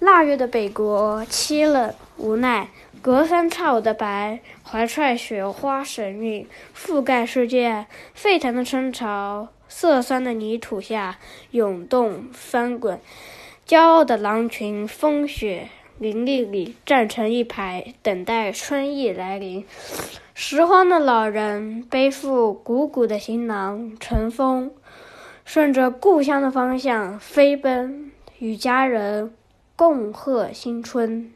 腊月的北国，凄冷无奈，隔三差五的白，怀揣雪花神韵，覆盖世界。沸腾的春潮，涩酸的泥土下涌动翻滚，骄傲的狼群，风雪林立里站成一排，等待春意来临。拾荒的老人背负鼓鼓的行囊，乘风顺着故乡的方向飞奔，与家人共贺新春。